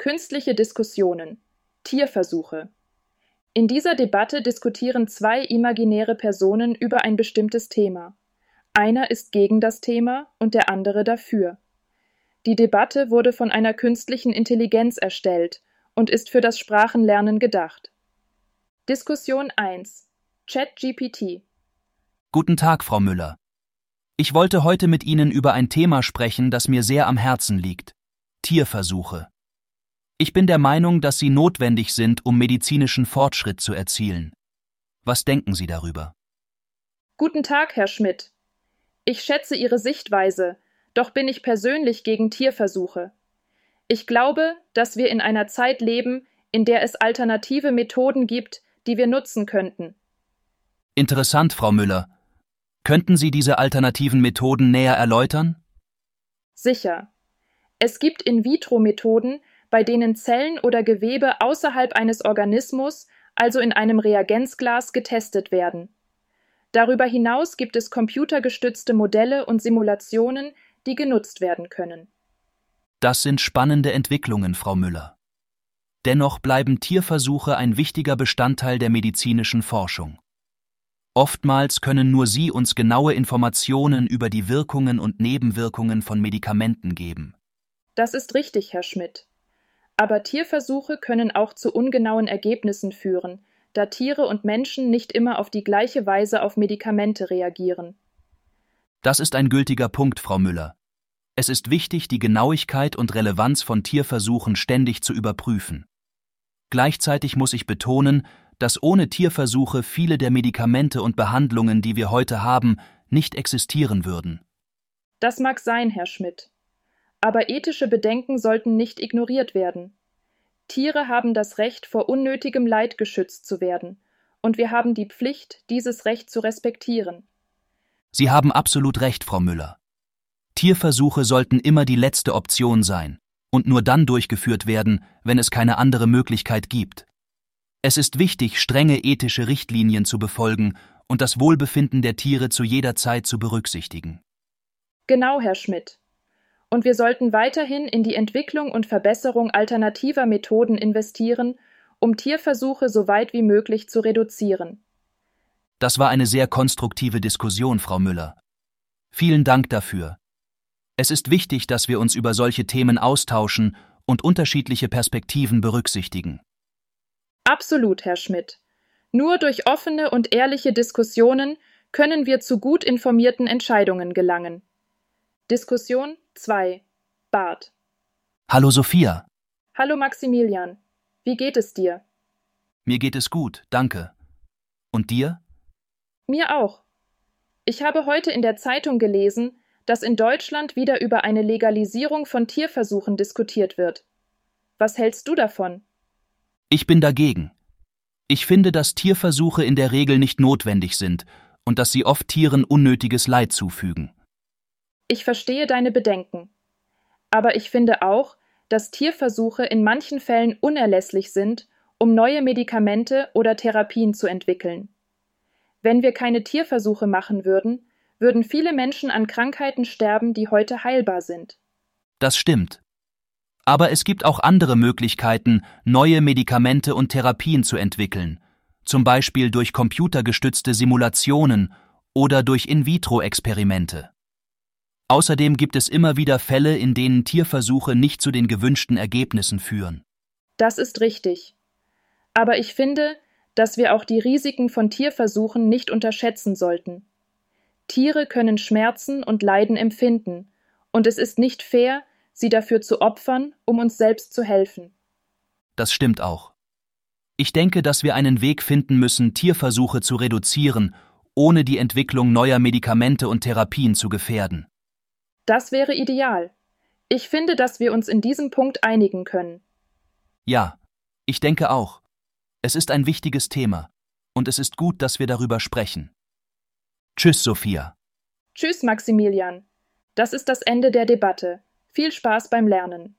Künstliche Diskussionen. Tierversuche. In dieser Debatte diskutieren zwei imaginäre Personen über ein bestimmtes Thema. Einer ist gegen das Thema und der andere dafür. Die Debatte wurde von einer künstlichen Intelligenz erstellt und ist für das Sprachenlernen gedacht. Diskussion 1 ChatGPT Guten Tag, Frau Müller. Ich wollte heute mit Ihnen über ein Thema sprechen, das mir sehr am Herzen liegt. Tierversuche. Ich bin der Meinung, dass sie notwendig sind, um medizinischen Fortschritt zu erzielen. Was denken Sie darüber? Guten Tag, Herr Schmidt. Ich schätze Ihre Sichtweise, doch bin ich persönlich gegen Tierversuche. Ich glaube, dass wir in einer Zeit leben, in der es alternative Methoden gibt, die wir nutzen könnten. Interessant, Frau Müller. Könnten Sie diese alternativen Methoden näher erläutern? Sicher. Es gibt In-vitro-Methoden, bei denen Zellen oder Gewebe außerhalb eines Organismus, also in einem Reagenzglas, getestet werden. Darüber hinaus gibt es computergestützte Modelle und Simulationen, die genutzt werden können. Das sind spannende Entwicklungen, Frau Müller. Dennoch bleiben Tierversuche ein wichtiger Bestandteil der medizinischen Forschung. Oftmals können nur sie uns genaue Informationen über die Wirkungen und Nebenwirkungen von Medikamenten geben. Das ist richtig, Herr Schmidt. Aber Tierversuche können auch zu ungenauen Ergebnissen führen, da Tiere und Menschen nicht immer auf die gleiche Weise auf Medikamente reagieren. Das ist ein gültiger Punkt, Frau Müller. Es ist wichtig, die Genauigkeit und Relevanz von Tierversuchen ständig zu überprüfen. Gleichzeitig muss ich betonen, dass ohne Tierversuche viele der Medikamente und Behandlungen, die wir heute haben, nicht existieren würden. Das mag sein, Herr Schmidt. Aber ethische Bedenken sollten nicht ignoriert werden. Tiere haben das Recht, vor unnötigem Leid geschützt zu werden, und wir haben die Pflicht, dieses Recht zu respektieren. Sie haben absolut recht, Frau Müller. Tierversuche sollten immer die letzte Option sein und nur dann durchgeführt werden, wenn es keine andere Möglichkeit gibt. Es ist wichtig, strenge ethische Richtlinien zu befolgen und das Wohlbefinden der Tiere zu jeder Zeit zu berücksichtigen. Genau, Herr Schmidt und wir sollten weiterhin in die Entwicklung und Verbesserung alternativer Methoden investieren, um Tierversuche so weit wie möglich zu reduzieren. Das war eine sehr konstruktive Diskussion, Frau Müller. Vielen Dank dafür. Es ist wichtig, dass wir uns über solche Themen austauschen und unterschiedliche Perspektiven berücksichtigen. Absolut, Herr Schmidt. Nur durch offene und ehrliche Diskussionen können wir zu gut informierten Entscheidungen gelangen. Diskussion 2. Bart. Hallo Sophia. Hallo Maximilian. Wie geht es dir? Mir geht es gut, danke. Und dir? Mir auch. Ich habe heute in der Zeitung gelesen, dass in Deutschland wieder über eine Legalisierung von Tierversuchen diskutiert wird. Was hältst du davon? Ich bin dagegen. Ich finde, dass Tierversuche in der Regel nicht notwendig sind und dass sie oft Tieren unnötiges Leid zufügen. Ich verstehe deine Bedenken. Aber ich finde auch, dass Tierversuche in manchen Fällen unerlässlich sind, um neue Medikamente oder Therapien zu entwickeln. Wenn wir keine Tierversuche machen würden, würden viele Menschen an Krankheiten sterben, die heute heilbar sind. Das stimmt. Aber es gibt auch andere Möglichkeiten, neue Medikamente und Therapien zu entwickeln, zum Beispiel durch computergestützte Simulationen oder durch In-vitro-Experimente. Außerdem gibt es immer wieder Fälle, in denen Tierversuche nicht zu den gewünschten Ergebnissen führen. Das ist richtig. Aber ich finde, dass wir auch die Risiken von Tierversuchen nicht unterschätzen sollten. Tiere können Schmerzen und Leiden empfinden, und es ist nicht fair, sie dafür zu opfern, um uns selbst zu helfen. Das stimmt auch. Ich denke, dass wir einen Weg finden müssen, Tierversuche zu reduzieren, ohne die Entwicklung neuer Medikamente und Therapien zu gefährden. Das wäre ideal. Ich finde, dass wir uns in diesem Punkt einigen können. Ja, ich denke auch. Es ist ein wichtiges Thema, und es ist gut, dass wir darüber sprechen. Tschüss, Sophia. Tschüss, Maximilian. Das ist das Ende der Debatte. Viel Spaß beim Lernen.